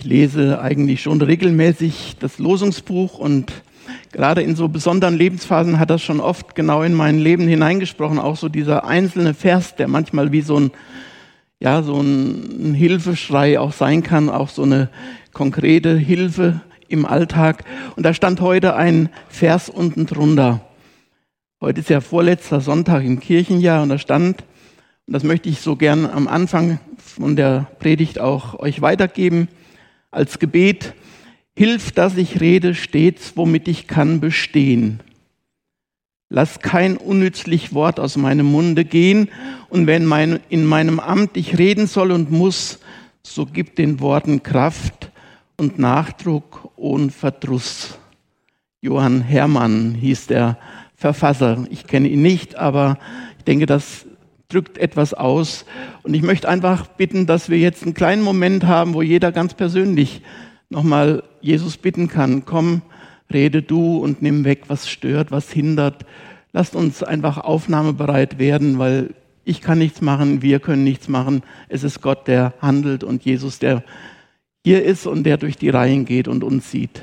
Ich lese eigentlich schon regelmäßig das Losungsbuch und gerade in so besonderen Lebensphasen hat das schon oft genau in mein Leben hineingesprochen. Auch so dieser einzelne Vers, der manchmal wie so ein, ja, so ein Hilfeschrei auch sein kann, auch so eine konkrete Hilfe im Alltag. Und da stand heute ein Vers unten drunter. Heute ist ja vorletzter Sonntag im Kirchenjahr und da stand, und das möchte ich so gern am Anfang von der Predigt auch euch weitergeben, als Gebet, hilf, dass ich rede stets, womit ich kann bestehen. Lass kein unnützlich Wort aus meinem Munde gehen, und wenn mein, in meinem Amt ich reden soll und muss, so gib den Worten Kraft und Nachdruck und Verdruss. Johann Hermann hieß der Verfasser. Ich kenne ihn nicht, aber ich denke, das drückt etwas aus. Und ich möchte einfach bitten, dass wir jetzt einen kleinen Moment haben, wo jeder ganz persönlich nochmal Jesus bitten kann, komm, rede du und nimm weg, was stört, was hindert. Lasst uns einfach aufnahmebereit werden, weil ich kann nichts machen, wir können nichts machen. Es ist Gott, der handelt und Jesus, der hier ist und der durch die Reihen geht und uns sieht.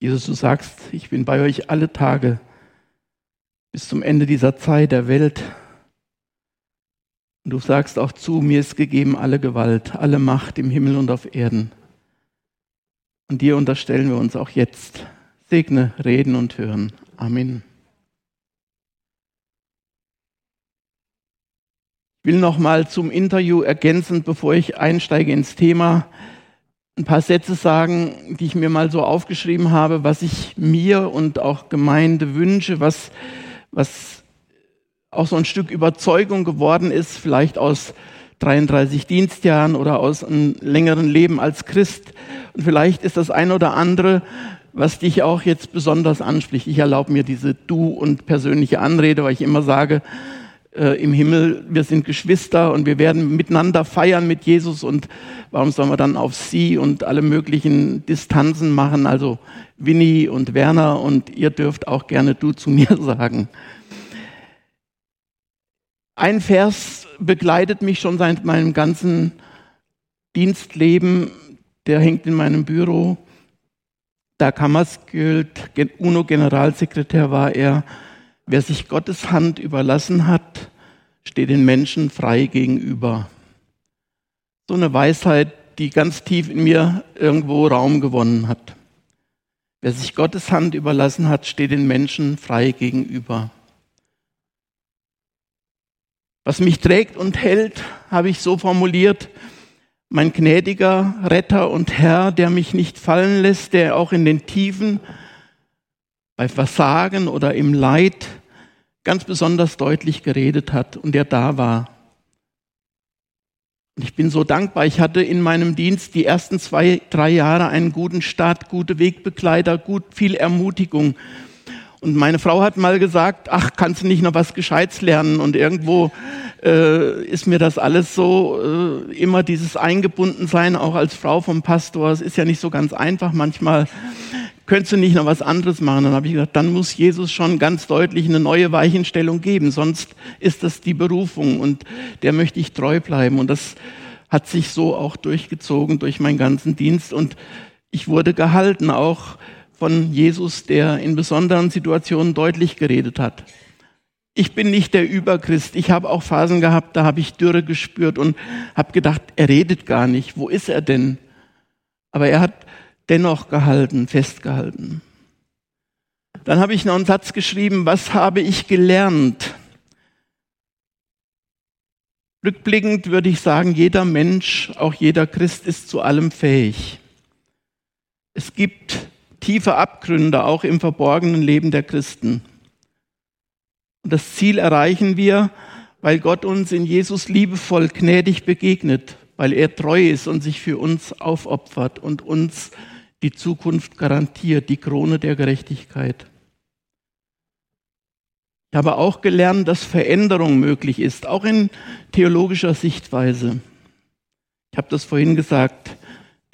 Jesus, du sagst, ich bin bei euch alle Tage bis zum Ende dieser Zeit der Welt. Und du sagst auch zu, mir ist gegeben alle Gewalt, alle Macht im Himmel und auf Erden. Und dir unterstellen wir uns auch jetzt. Segne, reden und hören. Amen. Ich will noch mal zum Interview ergänzend, bevor ich einsteige ins Thema, ein paar Sätze sagen, die ich mir mal so aufgeschrieben habe, was ich mir und auch Gemeinde wünsche, was, was auch so ein Stück Überzeugung geworden ist, vielleicht aus 33 Dienstjahren oder aus einem längeren Leben als Christ. Und vielleicht ist das ein oder andere, was dich auch jetzt besonders anspricht. Ich erlaube mir diese Du- und persönliche Anrede, weil ich immer sage, äh, im Himmel, wir sind Geschwister und wir werden miteinander feiern mit Jesus und warum sollen wir dann auf Sie und alle möglichen Distanzen machen? Also Winnie und Werner und ihr dürft auch gerne du zu mir sagen. Ein Vers begleitet mich schon seit meinem ganzen Dienstleben, der hängt in meinem Büro. Da Kammerskjöld, UNO-Generalsekretär war er, Wer sich Gottes Hand überlassen hat, steht den Menschen frei gegenüber. So eine Weisheit, die ganz tief in mir irgendwo Raum gewonnen hat. Wer sich Gottes Hand überlassen hat, steht den Menschen frei gegenüber. Was mich trägt und hält, habe ich so formuliert, mein gnädiger Retter und Herr, der mich nicht fallen lässt, der auch in den Tiefen, bei Versagen oder im Leid ganz besonders deutlich geredet hat und der da war. Und ich bin so dankbar. Ich hatte in meinem Dienst die ersten zwei, drei Jahre einen guten Start, gute Wegbegleiter, gut viel Ermutigung. Und meine Frau hat mal gesagt, ach, kannst du nicht noch was Gescheites lernen? Und irgendwo äh, ist mir das alles so, äh, immer dieses Eingebundensein, auch als Frau vom Pastor, es ist ja nicht so ganz einfach manchmal könntest du nicht noch was anderes machen? Dann habe ich gesagt, dann muss Jesus schon ganz deutlich eine neue Weichenstellung geben, sonst ist das die Berufung und der möchte ich treu bleiben. Und das hat sich so auch durchgezogen durch meinen ganzen Dienst und ich wurde gehalten, auch von Jesus, der in besonderen Situationen deutlich geredet hat. Ich bin nicht der Überchrist. Ich habe auch Phasen gehabt, da habe ich Dürre gespürt und habe gedacht, er redet gar nicht. Wo ist er denn? Aber er hat dennoch gehalten, festgehalten. Dann habe ich noch einen Satz geschrieben, was habe ich gelernt? Rückblickend würde ich sagen, jeder Mensch, auch jeder Christ ist zu allem fähig. Es gibt tiefe Abgründe auch im verborgenen Leben der Christen. Und das Ziel erreichen wir, weil Gott uns in Jesus liebevoll gnädig begegnet, weil er treu ist und sich für uns aufopfert und uns die Zukunft garantiert, die Krone der Gerechtigkeit. Ich habe auch gelernt, dass Veränderung möglich ist, auch in theologischer Sichtweise. Ich habe das vorhin gesagt,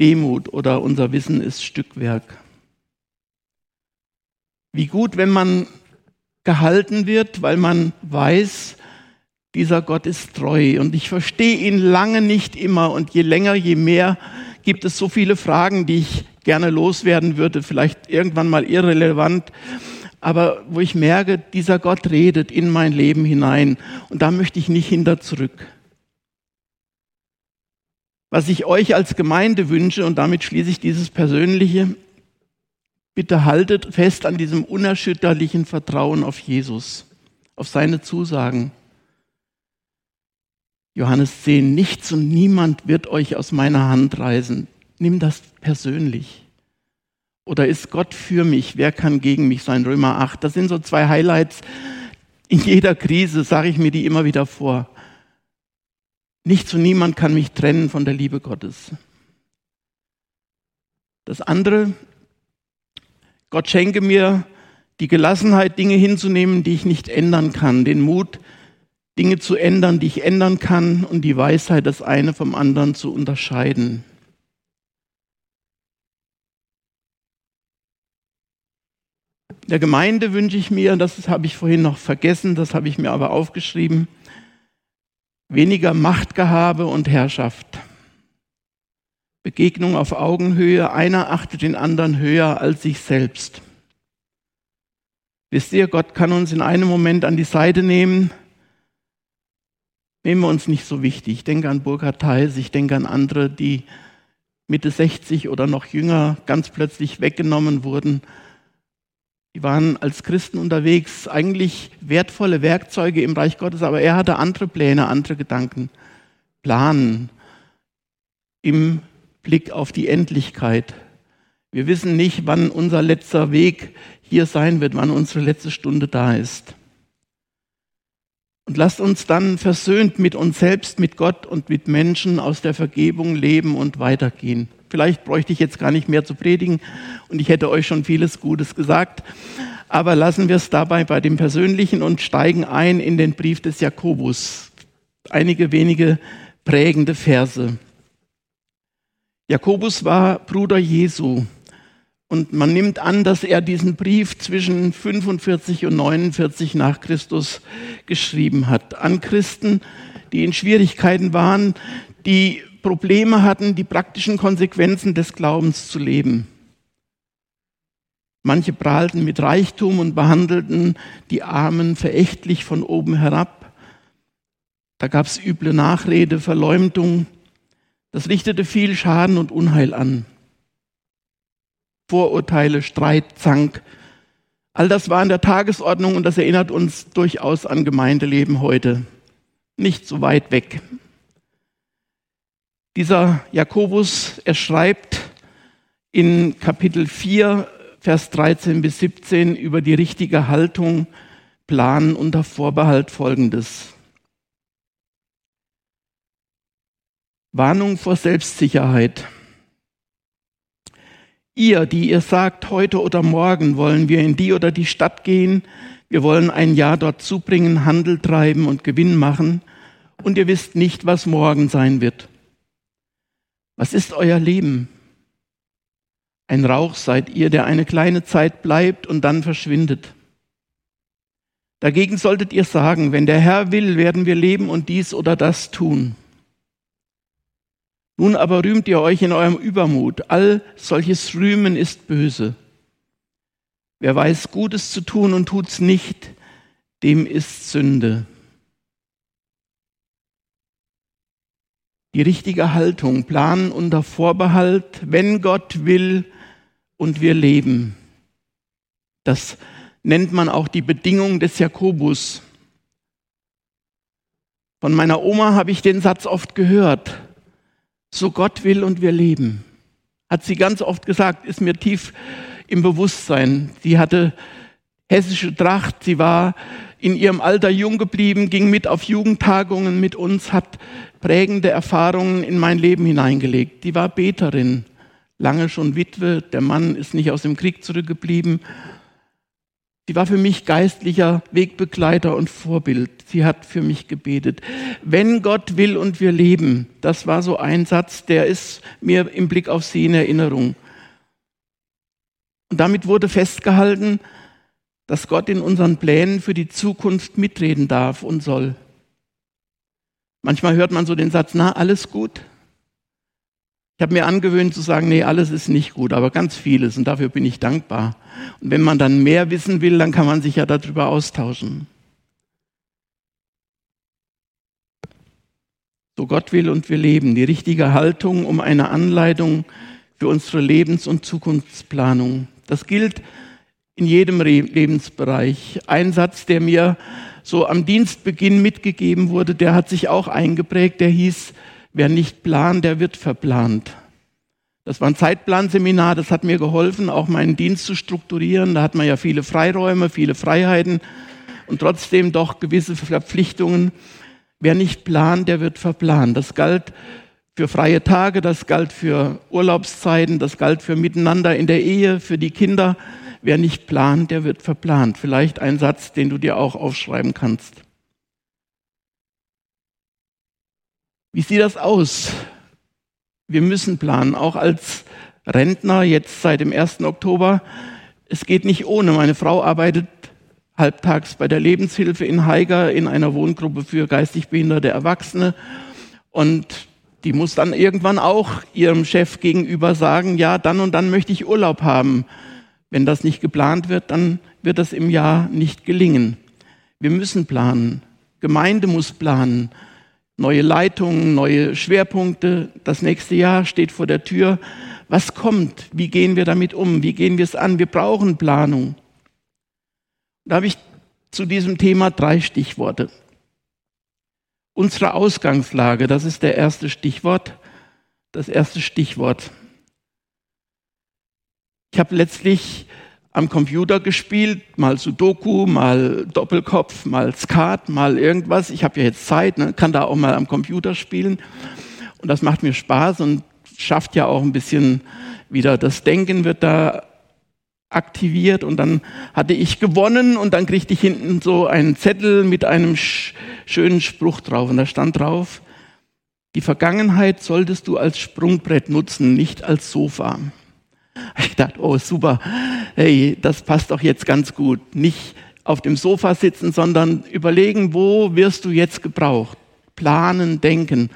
Demut oder unser Wissen ist Stückwerk. Wie gut, wenn man gehalten wird, weil man weiß, dieser Gott ist treu. Und ich verstehe ihn lange nicht immer. Und je länger, je mehr gibt es so viele Fragen, die ich gerne loswerden würde, vielleicht irgendwann mal irrelevant. Aber wo ich merke, dieser Gott redet in mein Leben hinein. Und da möchte ich nicht hinter zurück. Was ich euch als Gemeinde wünsche, und damit schließe ich dieses Persönliche, bitte haltet fest an diesem unerschütterlichen Vertrauen auf Jesus, auf seine Zusagen. Johannes 10, nichts und niemand wird euch aus meiner Hand reißen. Nimm das persönlich. Oder ist Gott für mich? Wer kann gegen mich sein? Römer 8. Das sind so zwei Highlights. In jeder Krise sage ich mir die immer wieder vor. Nichts und niemand kann mich trennen von der Liebe Gottes. Das andere, Gott schenke mir die Gelassenheit, Dinge hinzunehmen, die ich nicht ändern kann, den Mut, Dinge zu ändern, die ich ändern kann und die Weisheit, das eine vom anderen zu unterscheiden. Der Gemeinde wünsche ich mir, das habe ich vorhin noch vergessen, das habe ich mir aber aufgeschrieben, weniger Machtgehabe und Herrschaft. Begegnung auf Augenhöhe, einer achtet den anderen höher als sich selbst. Wisst ihr, Gott kann uns in einem Moment an die Seite nehmen, nehmen wir uns nicht so wichtig. Ich denke an Burkhard Theis, ich denke an andere, die Mitte 60 oder noch jünger ganz plötzlich weggenommen wurden. Die waren als Christen unterwegs, eigentlich wertvolle Werkzeuge im Reich Gottes, aber er hatte andere Pläne, andere Gedanken. Planen im Blick auf die Endlichkeit. Wir wissen nicht, wann unser letzter Weg hier sein wird, wann unsere letzte Stunde da ist. Und lasst uns dann versöhnt mit uns selbst, mit Gott und mit Menschen aus der Vergebung leben und weitergehen. Vielleicht bräuchte ich jetzt gar nicht mehr zu predigen und ich hätte euch schon vieles Gutes gesagt. Aber lassen wir es dabei bei dem Persönlichen und steigen ein in den Brief des Jakobus. Einige wenige prägende Verse. Jakobus war Bruder Jesu. Und man nimmt an, dass er diesen Brief zwischen 45 und 49 nach Christus geschrieben hat. An Christen, die in Schwierigkeiten waren, die Probleme hatten, die praktischen Konsequenzen des Glaubens zu leben. Manche prahlten mit Reichtum und behandelten die Armen verächtlich von oben herab. Da gab es üble Nachrede, Verleumdung. Das richtete viel Schaden und Unheil an. Vorurteile, Streit, Zank. All das war in der Tagesordnung und das erinnert uns durchaus an Gemeindeleben heute. Nicht so weit weg. Dieser Jakobus, er schreibt in Kapitel 4, Vers 13 bis 17 über die richtige Haltung, Plan unter Vorbehalt folgendes. Warnung vor Selbstsicherheit. Ihr, die ihr sagt, heute oder morgen wollen wir in die oder die Stadt gehen, wir wollen ein Jahr dort zubringen, Handel treiben und Gewinn machen, und ihr wisst nicht, was morgen sein wird. Was ist euer Leben? Ein Rauch seid ihr, der eine kleine Zeit bleibt und dann verschwindet. Dagegen solltet ihr sagen, wenn der Herr will, werden wir leben und dies oder das tun. Nun aber rühmt ihr euch in eurem Übermut. All solches Rühmen ist böse. Wer weiß, Gutes zu tun und tut's nicht, dem ist Sünde. Die richtige Haltung, planen unter Vorbehalt, wenn Gott will und wir leben. Das nennt man auch die Bedingung des Jakobus. Von meiner Oma habe ich den Satz oft gehört so Gott will und wir leben. Hat sie ganz oft gesagt, ist mir tief im Bewusstsein. Sie hatte hessische Tracht, sie war in ihrem Alter jung geblieben, ging mit auf Jugendtagungen mit uns, hat prägende Erfahrungen in mein Leben hineingelegt. Die war Beterin, lange schon Witwe, der Mann ist nicht aus dem Krieg zurückgeblieben. Sie war für mich geistlicher Wegbegleiter und Vorbild. Sie hat für mich gebetet. Wenn Gott will und wir leben, das war so ein Satz, der ist mir im Blick auf sie in Erinnerung. Und damit wurde festgehalten, dass Gott in unseren Plänen für die Zukunft mitreden darf und soll. Manchmal hört man so den Satz, na, alles gut. Ich habe mir angewöhnt zu sagen, nee, alles ist nicht gut, aber ganz vieles und dafür bin ich dankbar. Und wenn man dann mehr wissen will, dann kann man sich ja darüber austauschen. So Gott will und wir leben, die richtige Haltung um eine Anleitung für unsere Lebens- und Zukunftsplanung. Das gilt in jedem Lebensbereich. Ein Satz, der mir so am Dienstbeginn mitgegeben wurde, der hat sich auch eingeprägt, der hieß, Wer nicht plant, der wird verplant. Das war ein Zeitplanseminar, das hat mir geholfen, auch meinen Dienst zu strukturieren. Da hat man ja viele Freiräume, viele Freiheiten und trotzdem doch gewisse Verpflichtungen. Wer nicht plant, der wird verplant. Das galt für freie Tage, das galt für Urlaubszeiten, das galt für Miteinander in der Ehe, für die Kinder. Wer nicht plant, der wird verplant. Vielleicht ein Satz, den du dir auch aufschreiben kannst. Wie sieht das aus? Wir müssen planen, auch als Rentner jetzt seit dem 1. Oktober. Es geht nicht ohne. Meine Frau arbeitet halbtags bei der Lebenshilfe in Haiger in einer Wohngruppe für geistig behinderte Erwachsene. Und die muss dann irgendwann auch ihrem Chef gegenüber sagen, ja, dann und dann möchte ich Urlaub haben. Wenn das nicht geplant wird, dann wird das im Jahr nicht gelingen. Wir müssen planen. Gemeinde muss planen neue Leitungen, neue Schwerpunkte. Das nächste Jahr steht vor der Tür. Was kommt? Wie gehen wir damit um? Wie gehen wir es an? Wir brauchen Planung. Da habe ich zu diesem Thema drei Stichworte. Unsere Ausgangslage, das ist der erste Stichwort. Das erste Stichwort. Ich habe letztlich am Computer gespielt, mal Sudoku, mal Doppelkopf, mal Skat, mal irgendwas. Ich habe ja jetzt Zeit, ne? kann da auch mal am Computer spielen. Und das macht mir Spaß und schafft ja auch ein bisschen wieder das Denken wird da aktiviert und dann hatte ich gewonnen und dann kriegte ich hinten so einen Zettel mit einem sch schönen Spruch drauf und da stand drauf, die Vergangenheit solltest du als Sprungbrett nutzen, nicht als Sofa. Ich dachte, oh super, hey, das passt doch jetzt ganz gut. Nicht auf dem Sofa sitzen, sondern überlegen, wo wirst du jetzt gebraucht? Planen, denken.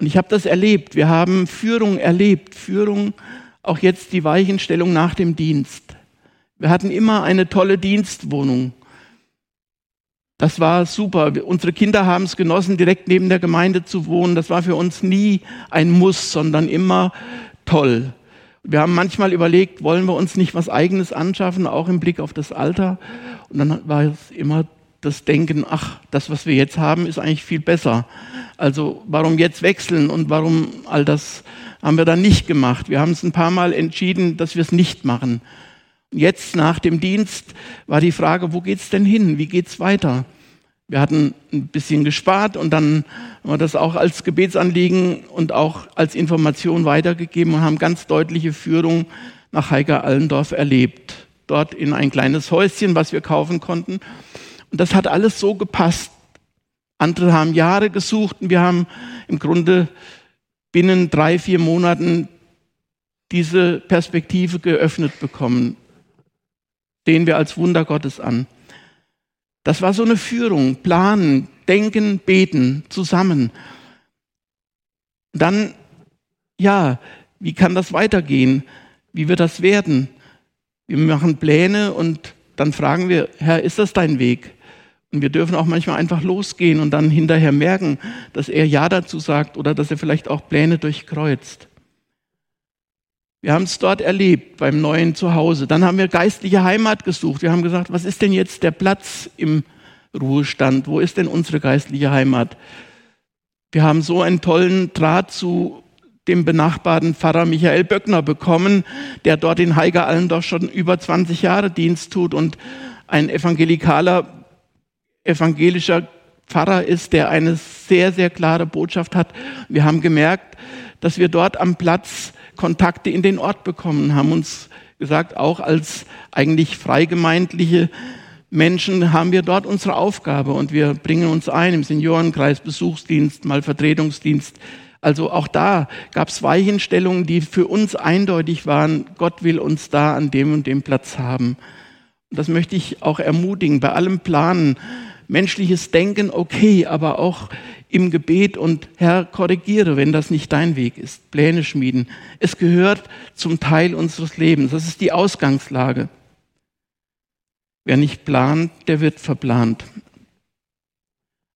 Und ich habe das erlebt. Wir haben Führung erlebt. Führung, auch jetzt die Weichenstellung nach dem Dienst. Wir hatten immer eine tolle Dienstwohnung. Das war super. Unsere Kinder haben es genossen, direkt neben der Gemeinde zu wohnen. Das war für uns nie ein Muss, sondern immer toll. Wir haben manchmal überlegt, wollen wir uns nicht was Eigenes anschaffen, auch im Blick auf das Alter. Und dann war es immer das Denken, ach, das, was wir jetzt haben, ist eigentlich viel besser. Also warum jetzt wechseln und warum all das haben wir dann nicht gemacht. Wir haben es ein paar Mal entschieden, dass wir es nicht machen. Jetzt nach dem Dienst war die Frage, wo geht's denn hin? Wie geht's weiter? Wir hatten ein bisschen gespart und dann haben wir das auch als Gebetsanliegen und auch als Information weitergegeben und haben ganz deutliche Führung nach Heiger Allendorf erlebt. Dort in ein kleines Häuschen, was wir kaufen konnten. Und das hat alles so gepasst. Andere haben Jahre gesucht und wir haben im Grunde binnen drei, vier Monaten diese Perspektive geöffnet bekommen. Sehen wir als Wunder Gottes an. Das war so eine Führung, planen, denken, beten zusammen. Dann, ja, wie kann das weitergehen? Wie wird das werden? Wir machen Pläne und dann fragen wir, Herr, ist das dein Weg? Und wir dürfen auch manchmal einfach losgehen und dann hinterher merken, dass er Ja dazu sagt oder dass er vielleicht auch Pläne durchkreuzt. Wir haben es dort erlebt beim neuen Zuhause. Dann haben wir geistliche Heimat gesucht. Wir haben gesagt, was ist denn jetzt der Platz im Ruhestand? Wo ist denn unsere geistliche Heimat? Wir haben so einen tollen Draht zu dem benachbarten Pfarrer Michael Böckner bekommen, der dort in Heiger Allendorf schon über 20 Jahre Dienst tut und ein evangelikaler, evangelischer Pfarrer ist, der eine sehr, sehr klare Botschaft hat. Wir haben gemerkt, dass wir dort am Platz Kontakte in den Ort bekommen, haben uns gesagt, auch als eigentlich freigemeindliche Menschen haben wir dort unsere Aufgabe und wir bringen uns ein im Seniorenkreis, Besuchsdienst, mal Vertretungsdienst. Also auch da gab es Weichenstellungen, die für uns eindeutig waren, Gott will uns da an dem und dem Platz haben. Und das möchte ich auch ermutigen, bei allem Planen, menschliches Denken okay, aber auch im Gebet und Herr, korrigiere, wenn das nicht dein Weg ist. Pläne schmieden. Es gehört zum Teil unseres Lebens. Das ist die Ausgangslage. Wer nicht plant, der wird verplant.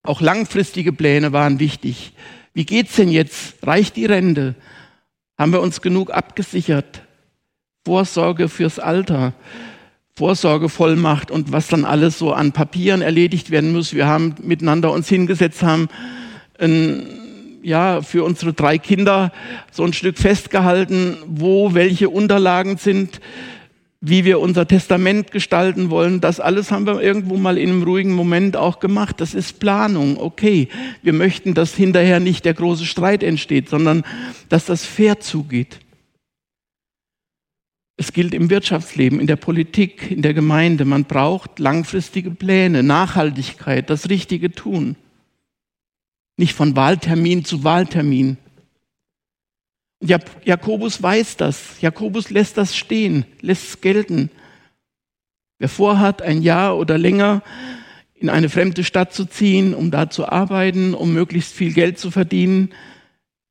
Auch langfristige Pläne waren wichtig. Wie geht's denn jetzt? Reicht die Rente? Haben wir uns genug abgesichert? Vorsorge fürs Alter. Vorsorgevollmacht und was dann alles so an Papieren erledigt werden muss. Wir haben miteinander uns hingesetzt, haben ein, ja, für unsere drei Kinder so ein Stück festgehalten, wo welche Unterlagen sind, wie wir unser Testament gestalten wollen. Das alles haben wir irgendwo mal in einem ruhigen Moment auch gemacht. Das ist Planung. Okay, wir möchten, dass hinterher nicht der große Streit entsteht, sondern dass das fair zugeht. Es gilt im Wirtschaftsleben, in der Politik, in der Gemeinde. Man braucht langfristige Pläne, Nachhaltigkeit, das Richtige tun. Nicht von Wahltermin zu Wahltermin. Jakobus weiß das. Jakobus lässt das stehen, lässt es gelten. Wer vorhat, ein Jahr oder länger in eine fremde Stadt zu ziehen, um da zu arbeiten, um möglichst viel Geld zu verdienen,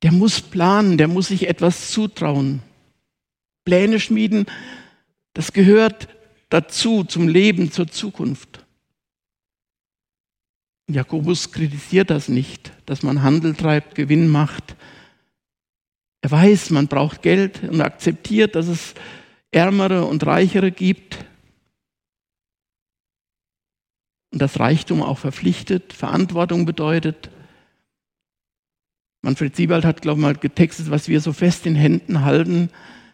der muss planen, der muss sich etwas zutrauen. Pläne schmieden, das gehört dazu, zum Leben, zur Zukunft. Jakobus kritisiert das nicht, dass man Handel treibt, Gewinn macht. Er weiß, man braucht Geld und akzeptiert, dass es Ärmere und Reichere gibt. Und dass Reichtum auch verpflichtet, Verantwortung bedeutet. Manfred Siebald hat, glaube ich, mal getextet, was wir so fest in Händen halten,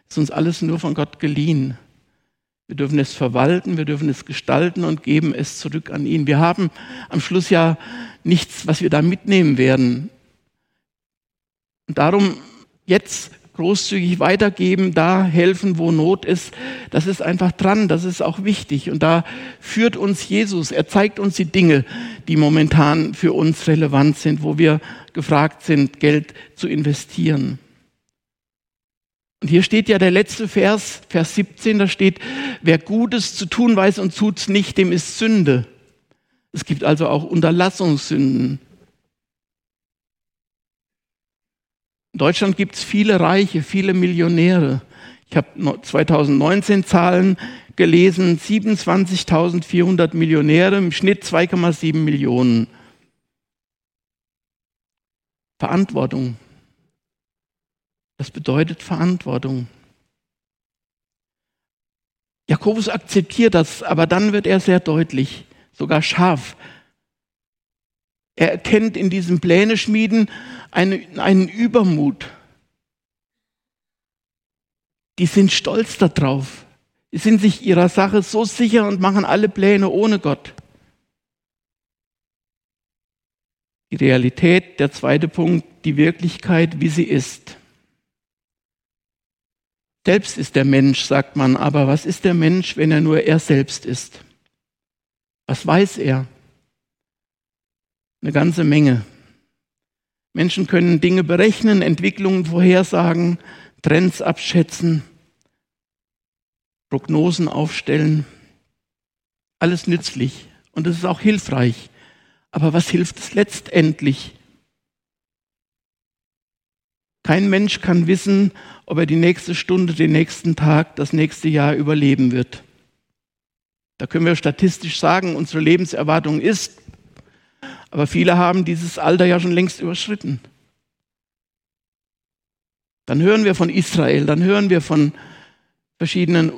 ist uns alles nur von Gott geliehen. Wir dürfen es verwalten, wir dürfen es gestalten und geben es zurück an ihn. Wir haben am Schluss ja nichts, was wir da mitnehmen werden. Und darum jetzt großzügig weitergeben, da helfen, wo Not ist, das ist einfach dran, das ist auch wichtig. Und da führt uns Jesus, er zeigt uns die Dinge, die momentan für uns relevant sind, wo wir gefragt sind, Geld zu investieren. Und hier steht ja der letzte Vers, Vers 17, da steht, wer Gutes zu tun weiß und tut's nicht, dem ist Sünde. Es gibt also auch Unterlassungssünden. In Deutschland gibt es viele Reiche, viele Millionäre. Ich habe 2019 Zahlen gelesen, 27.400 Millionäre, im Schnitt 2,7 Millionen. Verantwortung, das bedeutet Verantwortung. Jakobus akzeptiert das, aber dann wird er sehr deutlich, sogar scharf. Er erkennt in diesem Pläne-Schmieden einen, einen Übermut. Die sind stolz darauf. Die sind sich ihrer Sache so sicher und machen alle Pläne ohne Gott. Die Realität, der zweite Punkt, die Wirklichkeit, wie sie ist. Selbst ist der Mensch, sagt man, aber was ist der Mensch, wenn er nur er selbst ist? Was weiß er? Eine ganze Menge. Menschen können Dinge berechnen, Entwicklungen vorhersagen, Trends abschätzen, Prognosen aufstellen. Alles nützlich und es ist auch hilfreich. Aber was hilft es letztendlich? Kein Mensch kann wissen, ob er die nächste Stunde, den nächsten Tag, das nächste Jahr überleben wird. Da können wir statistisch sagen, unsere Lebenserwartung ist, aber viele haben dieses Alter ja schon längst überschritten. Dann hören wir von Israel, dann hören wir von verschiedenen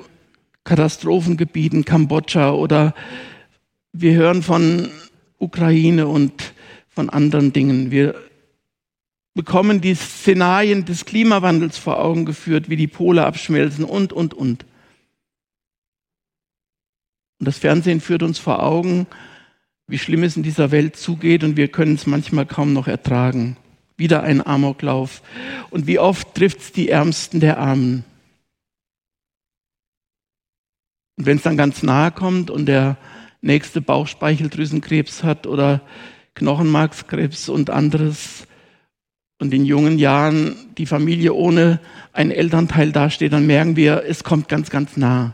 Katastrophengebieten, Kambodscha oder wir hören von Ukraine und von anderen Dingen. Wir bekommen die Szenarien des Klimawandels vor Augen geführt, wie die Pole abschmelzen und, und, und. Und das Fernsehen führt uns vor Augen, wie schlimm es in dieser Welt zugeht und wir können es manchmal kaum noch ertragen. Wieder ein Amoklauf. Und wie oft trifft es die Ärmsten der Armen. Und wenn es dann ganz nahe kommt und der nächste Bauchspeicheldrüsenkrebs hat oder Knochenmarkskrebs und anderes und in jungen Jahren die Familie ohne einen Elternteil dasteht, dann merken wir, es kommt ganz, ganz nah.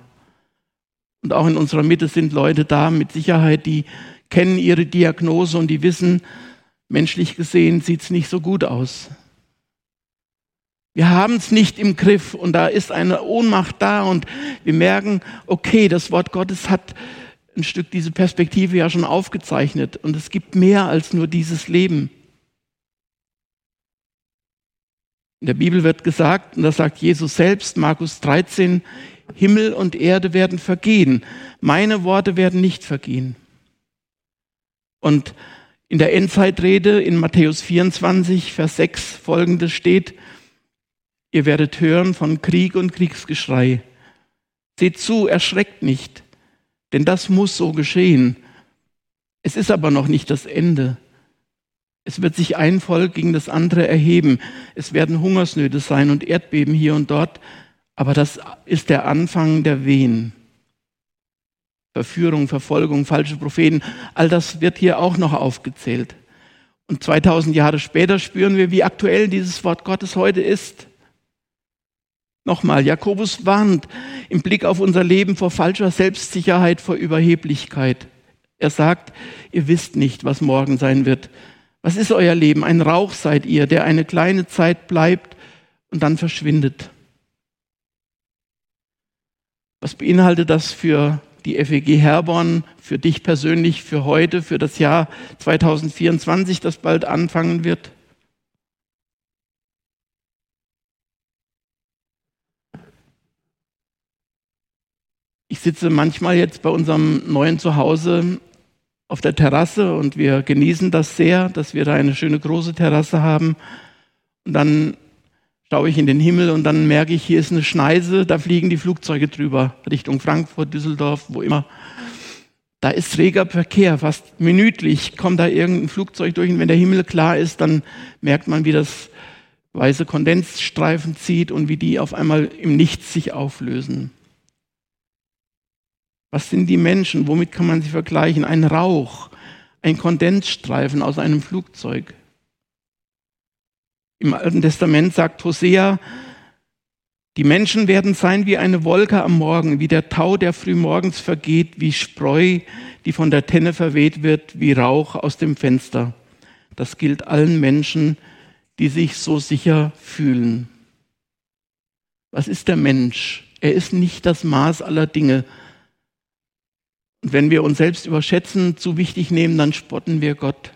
Und auch in unserer Mitte sind Leute da mit Sicherheit, die kennen ihre Diagnose und die wissen, menschlich gesehen sieht es nicht so gut aus. Wir haben es nicht im Griff und da ist eine Ohnmacht da und wir merken, okay, das Wort Gottes hat ein Stück diese Perspektive ja schon aufgezeichnet und es gibt mehr als nur dieses Leben. In der Bibel wird gesagt, und das sagt Jesus selbst, Markus 13, Himmel und Erde werden vergehen, meine Worte werden nicht vergehen. Und in der Endzeitrede in Matthäus 24, Vers 6 folgendes steht, Ihr werdet hören von Krieg und Kriegsgeschrei. Seht zu, erschreckt nicht, denn das muss so geschehen. Es ist aber noch nicht das Ende. Es wird sich ein Volk gegen das andere erheben. Es werden Hungersnöte sein und Erdbeben hier und dort. Aber das ist der Anfang der Wehen. Verführung, Verfolgung, falsche Propheten, all das wird hier auch noch aufgezählt. Und 2000 Jahre später spüren wir, wie aktuell dieses Wort Gottes heute ist. Nochmal, Jakobus warnt im Blick auf unser Leben vor falscher Selbstsicherheit, vor Überheblichkeit. Er sagt, ihr wisst nicht, was morgen sein wird. Was ist euer Leben? Ein Rauch seid ihr, der eine kleine Zeit bleibt und dann verschwindet. Was beinhaltet das für die FEG Herborn, für dich persönlich, für heute, für das Jahr 2024, das bald anfangen wird? Ich sitze manchmal jetzt bei unserem neuen Zuhause auf der Terrasse und wir genießen das sehr, dass wir da eine schöne große Terrasse haben. Und dann schaue ich in den Himmel und dann merke ich, hier ist eine Schneise, da fliegen die Flugzeuge drüber, Richtung Frankfurt, Düsseldorf, wo immer. Da ist reger Verkehr, fast minütlich kommt da irgendein Flugzeug durch und wenn der Himmel klar ist, dann merkt man, wie das weiße Kondensstreifen zieht und wie die auf einmal im Nichts sich auflösen. Was sind die Menschen? Womit kann man sie vergleichen? Ein Rauch, ein Kondensstreifen aus einem Flugzeug. Im Alten Testament sagt Hosea, die Menschen werden sein wie eine Wolke am Morgen, wie der Tau, der frühmorgens vergeht, wie Spreu, die von der Tenne verweht wird, wie Rauch aus dem Fenster. Das gilt allen Menschen, die sich so sicher fühlen. Was ist der Mensch? Er ist nicht das Maß aller Dinge, und wenn wir uns selbst überschätzen, zu wichtig nehmen, dann spotten wir Gott.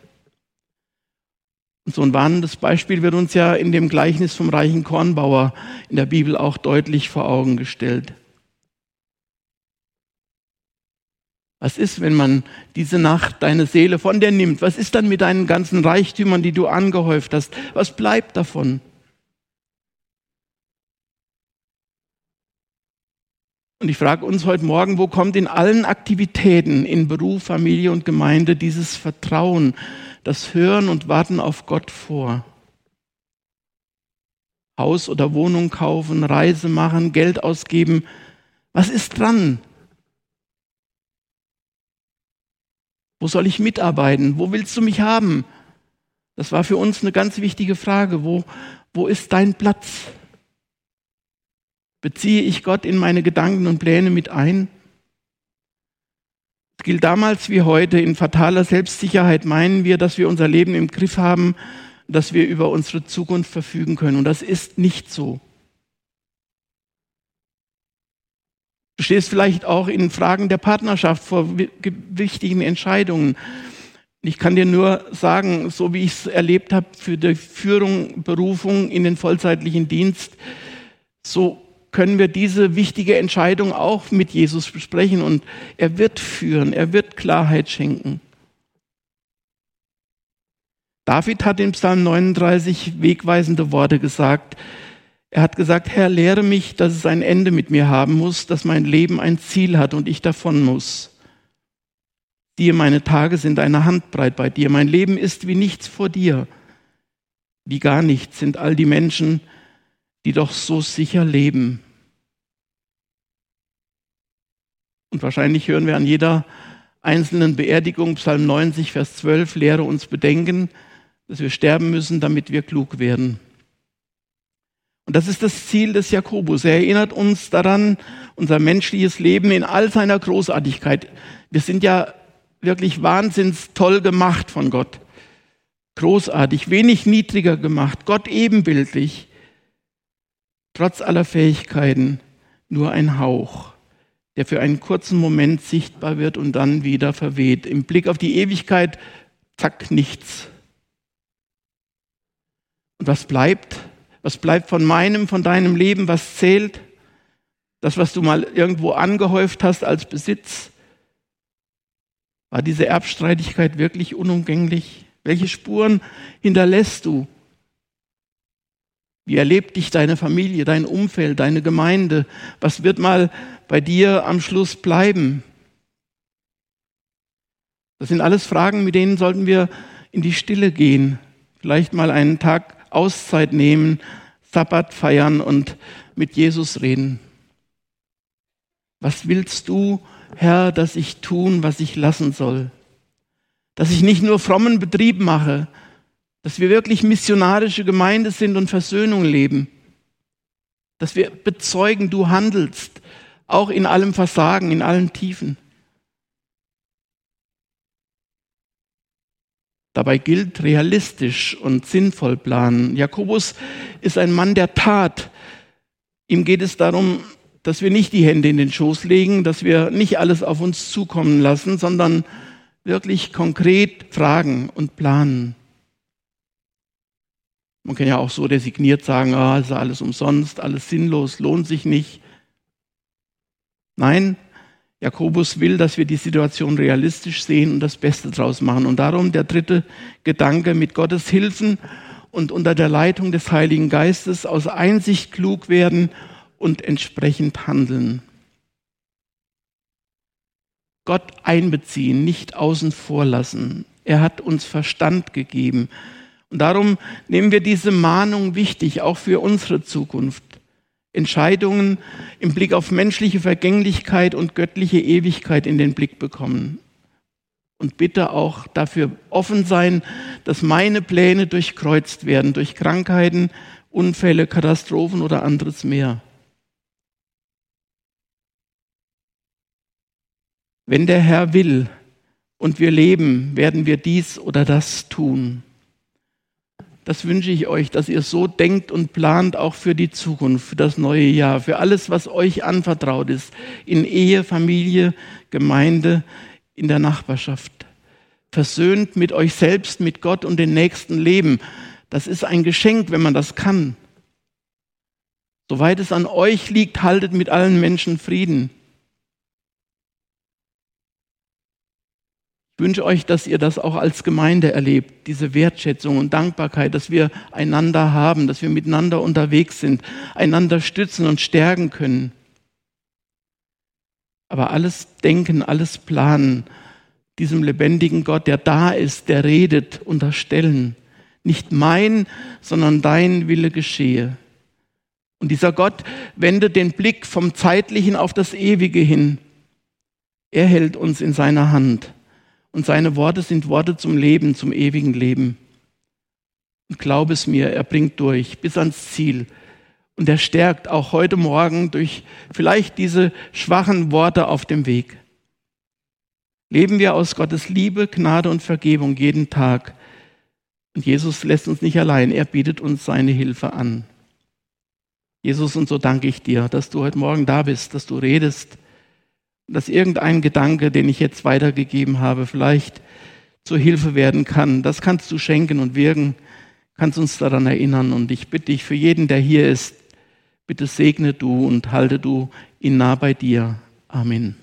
Und so ein warnendes Beispiel wird uns ja in dem Gleichnis vom reichen Kornbauer in der Bibel auch deutlich vor Augen gestellt. Was ist, wenn man diese Nacht deine Seele von dir nimmt? Was ist dann mit deinen ganzen Reichtümern, die du angehäuft hast? Was bleibt davon? Und ich frage uns heute Morgen, wo kommt in allen Aktivitäten, in Beruf, Familie und Gemeinde dieses Vertrauen, das Hören und Warten auf Gott vor? Haus oder Wohnung kaufen, Reise machen, Geld ausgeben. Was ist dran? Wo soll ich mitarbeiten? Wo willst du mich haben? Das war für uns eine ganz wichtige Frage. Wo, wo ist dein Platz? Beziehe ich Gott in meine Gedanken und Pläne mit ein? Es gilt damals wie heute, in fataler Selbstsicherheit meinen wir, dass wir unser Leben im Griff haben, dass wir über unsere Zukunft verfügen können. Und das ist nicht so. Du stehst vielleicht auch in Fragen der Partnerschaft vor wichtigen Entscheidungen. Ich kann dir nur sagen, so wie ich es erlebt habe für die Führung, Berufung in den vollzeitlichen Dienst, so können wir diese wichtige Entscheidung auch mit Jesus besprechen und er wird führen, er wird Klarheit schenken. David hat in Psalm 39 wegweisende Worte gesagt. Er hat gesagt, Herr, lehre mich, dass es ein Ende mit mir haben muss, dass mein Leben ein Ziel hat und ich davon muss. Dir, meine Tage sind eine Handbreit bei dir. Mein Leben ist wie nichts vor dir. Wie gar nichts sind all die Menschen, doch so sicher leben. Und wahrscheinlich hören wir an jeder einzelnen Beerdigung, Psalm 90, Vers 12, lehre uns bedenken, dass wir sterben müssen, damit wir klug werden. Und das ist das Ziel des Jakobus. Er erinnert uns daran, unser menschliches Leben in all seiner Großartigkeit. Wir sind ja wirklich wahnsinns toll gemacht von Gott. Großartig, wenig niedriger gemacht, Gott ebenbildlich. Trotz aller Fähigkeiten nur ein Hauch, der für einen kurzen Moment sichtbar wird und dann wieder verweht. Im Blick auf die Ewigkeit, zack, nichts. Und was bleibt? Was bleibt von meinem, von deinem Leben? Was zählt? Das, was du mal irgendwo angehäuft hast als Besitz? War diese Erbstreitigkeit wirklich unumgänglich? Welche Spuren hinterlässt du? Wie erlebt dich deine Familie, dein Umfeld, deine Gemeinde? Was wird mal bei dir am Schluss bleiben? Das sind alles Fragen, mit denen sollten wir in die Stille gehen. Vielleicht mal einen Tag Auszeit nehmen, Sabbat feiern und mit Jesus reden. Was willst du Herr, dass ich tun, was ich lassen soll. Dass ich nicht nur frommen Betrieb mache, dass wir wirklich missionarische Gemeinde sind und Versöhnung leben. Dass wir bezeugen, du handelst, auch in allem Versagen, in allen Tiefen. Dabei gilt realistisch und sinnvoll planen. Jakobus ist ein Mann der Tat. Ihm geht es darum, dass wir nicht die Hände in den Schoß legen, dass wir nicht alles auf uns zukommen lassen, sondern wirklich konkret fragen und planen. Man kann ja auch so resigniert sagen, ah, ist alles umsonst, alles sinnlos, lohnt sich nicht. Nein, Jakobus will, dass wir die Situation realistisch sehen und das Beste draus machen. Und darum der dritte Gedanke, mit Gottes Hilfen und unter der Leitung des Heiligen Geistes aus Einsicht klug werden und entsprechend handeln. Gott einbeziehen, nicht außen vor lassen. Er hat uns Verstand gegeben. Und darum nehmen wir diese Mahnung wichtig, auch für unsere Zukunft. Entscheidungen im Blick auf menschliche Vergänglichkeit und göttliche Ewigkeit in den Blick bekommen. Und bitte auch dafür offen sein, dass meine Pläne durchkreuzt werden durch Krankheiten, Unfälle, Katastrophen oder anderes mehr. Wenn der Herr will und wir leben, werden wir dies oder das tun. Das wünsche ich euch, dass ihr so denkt und plant auch für die Zukunft, für das neue Jahr, für alles, was euch anvertraut ist, in Ehe, Familie, Gemeinde, in der Nachbarschaft. Versöhnt mit euch selbst, mit Gott und den Nächsten leben. Das ist ein Geschenk, wenn man das kann. Soweit es an euch liegt, haltet mit allen Menschen Frieden. Wünsche euch, dass ihr das auch als Gemeinde erlebt, diese Wertschätzung und Dankbarkeit, dass wir einander haben, dass wir miteinander unterwegs sind, einander stützen und stärken können. Aber alles Denken, alles Planen, diesem lebendigen Gott, der da ist, der redet, unterstellen. Nicht mein, sondern dein Wille geschehe. Und dieser Gott wendet den Blick vom Zeitlichen auf das Ewige hin. Er hält uns in seiner Hand. Und seine Worte sind Worte zum Leben, zum ewigen Leben. Und glaub es mir, er bringt durch bis ans Ziel. Und er stärkt auch heute Morgen durch vielleicht diese schwachen Worte auf dem Weg. Leben wir aus Gottes Liebe, Gnade und Vergebung jeden Tag. Und Jesus lässt uns nicht allein, er bietet uns seine Hilfe an. Jesus, und so danke ich dir, dass du heute Morgen da bist, dass du redest, dass irgendein Gedanke, den ich jetzt weitergegeben habe, vielleicht zur Hilfe werden kann. Das kannst du schenken und wirken, kannst uns daran erinnern. Und ich bitte dich für jeden, der hier ist, bitte segne du und halte du ihn nah bei dir. Amen.